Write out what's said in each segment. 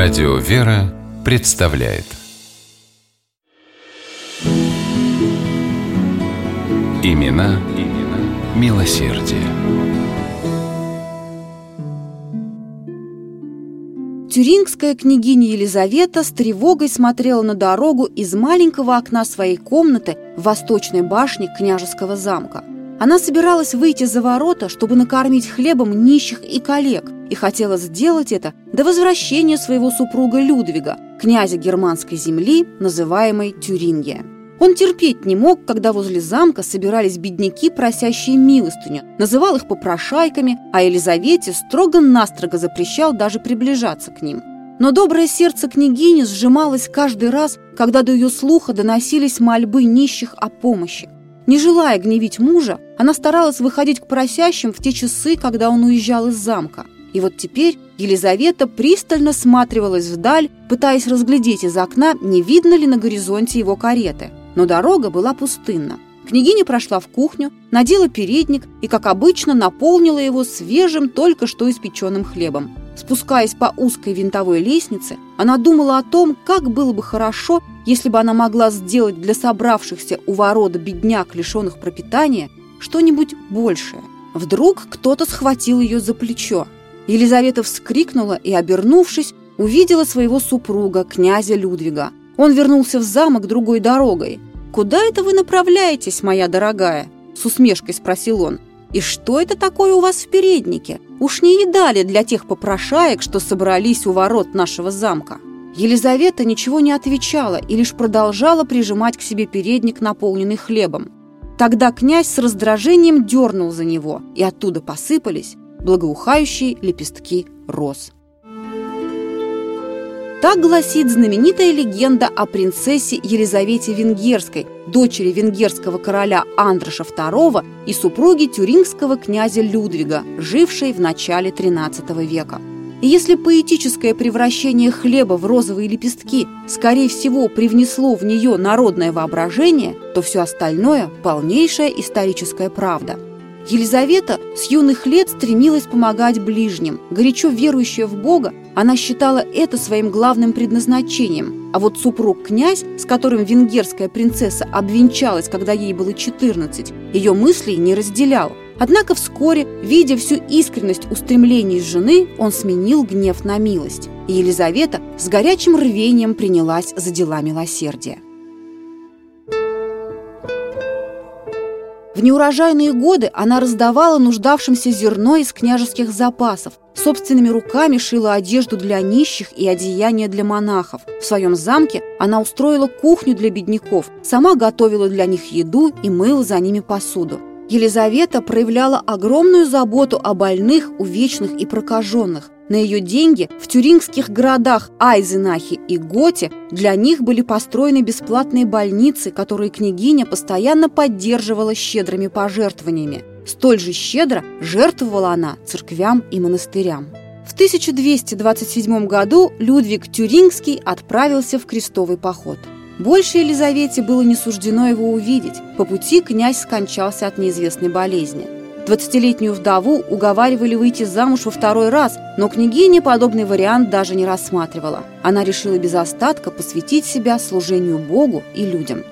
Радио «Вера» представляет Имена, имена милосердие. Тюрингская княгиня Елизавета с тревогой смотрела на дорогу из маленького окна своей комнаты в восточной башне княжеского замка. Она собиралась выйти за ворота, чтобы накормить хлебом нищих и коллег, и хотела сделать это до возвращения своего супруга Людвига, князя германской земли, называемой Тюрингия. Он терпеть не мог, когда возле замка собирались бедняки, просящие милостыню, называл их попрошайками, а Елизавете строго-настрого запрещал даже приближаться к ним. Но доброе сердце княгини сжималось каждый раз, когда до ее слуха доносились мольбы нищих о помощи. Не желая гневить мужа, она старалась выходить к просящим в те часы, когда он уезжал из замка. И вот теперь Елизавета пристально всматривалась вдаль, пытаясь разглядеть из окна, не видно ли на горизонте его кареты. Но дорога была пустынна. Княгиня прошла в кухню, надела передник и, как обычно, наполнила его свежим, только что испеченным хлебом. Спускаясь по узкой винтовой лестнице, она думала о том, как было бы хорошо, если бы она могла сделать для собравшихся у ворот бедняк, лишенных пропитания, что-нибудь большее. Вдруг кто-то схватил ее за плечо. Елизавета вскрикнула и, обернувшись, увидела своего супруга, князя Людвига. Он вернулся в замок другой дорогой. «Куда это вы направляетесь, моя дорогая?» – с усмешкой спросил он. «И что это такое у вас в переднике? Уж не едали для тех попрошаек, что собрались у ворот нашего замка?» Елизавета ничего не отвечала и лишь продолжала прижимать к себе передник, наполненный хлебом. Тогда князь с раздражением дернул за него, и оттуда посыпались благоухающие лепестки роз. Так гласит знаменитая легенда о принцессе Елизавете Венгерской, дочери венгерского короля Андроша II и супруги тюрингского князя Людвига, жившей в начале XIII века. И если поэтическое превращение хлеба в розовые лепестки, скорее всего, привнесло в нее народное воображение, то все остальное – полнейшая историческая правда – Елизавета с юных лет стремилась помогать ближним. Горячо верующая в Бога, она считала это своим главным предназначением. А вот супруг-князь, с которым венгерская принцесса обвенчалась, когда ей было 14, ее мыслей не разделял. Однако вскоре, видя всю искренность устремлений жены, он сменил гнев на милость. И Елизавета с горячим рвением принялась за дела милосердия. В неурожайные годы она раздавала нуждавшимся зерно из княжеских запасов, собственными руками шила одежду для нищих и одеяния для монахов. В своем замке она устроила кухню для бедняков, сама готовила для них еду и мыла за ними посуду. Елизавета проявляла огромную заботу о больных, увечных и прокаженных. На ее деньги в тюрингских городах Айзенахе и Готе для них были построены бесплатные больницы, которые княгиня постоянно поддерживала щедрыми пожертвованиями. Столь же щедро жертвовала она церквям и монастырям. В 1227 году Людвиг Тюрингский отправился в крестовый поход. Больше Елизавете было не суждено его увидеть. По пути князь скончался от неизвестной болезни – Двадцатилетнюю вдову уговаривали выйти замуж во второй раз, но княгиня подобный вариант даже не рассматривала. Она решила без остатка посвятить себя служению Богу и людям.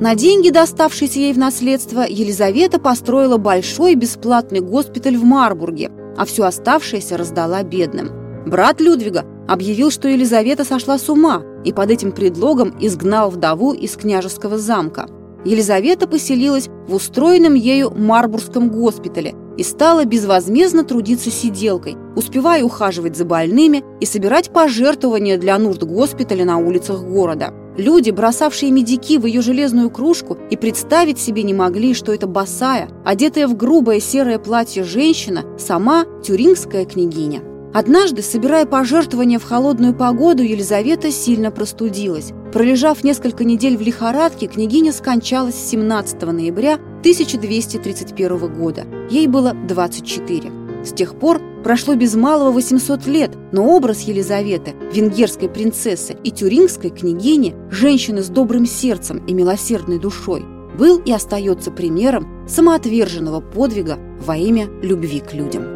На деньги, доставшиеся ей в наследство, Елизавета построила большой бесплатный госпиталь в Марбурге, а все оставшееся раздала бедным. Брат Людвига объявил, что Елизавета сошла с ума и под этим предлогом изгнал вдову из княжеского замка – Елизавета поселилась в устроенном ею Марбургском госпитале и стала безвозмездно трудиться сиделкой, успевая ухаживать за больными и собирать пожертвования для нужд госпиталя на улицах города. Люди, бросавшие медики в ее железную кружку, и представить себе не могли, что это босая, одетая в грубое серое платье женщина, сама тюрингская княгиня. Однажды, собирая пожертвования в холодную погоду, Елизавета сильно простудилась. Пролежав несколько недель в лихорадке, княгиня скончалась 17 ноября 1231 года. Ей было 24. С тех пор прошло без малого 800 лет, но образ Елизаветы, венгерской принцессы и тюрингской княгини, женщины с добрым сердцем и милосердной душой, был и остается примером самоотверженного подвига во имя любви к людям.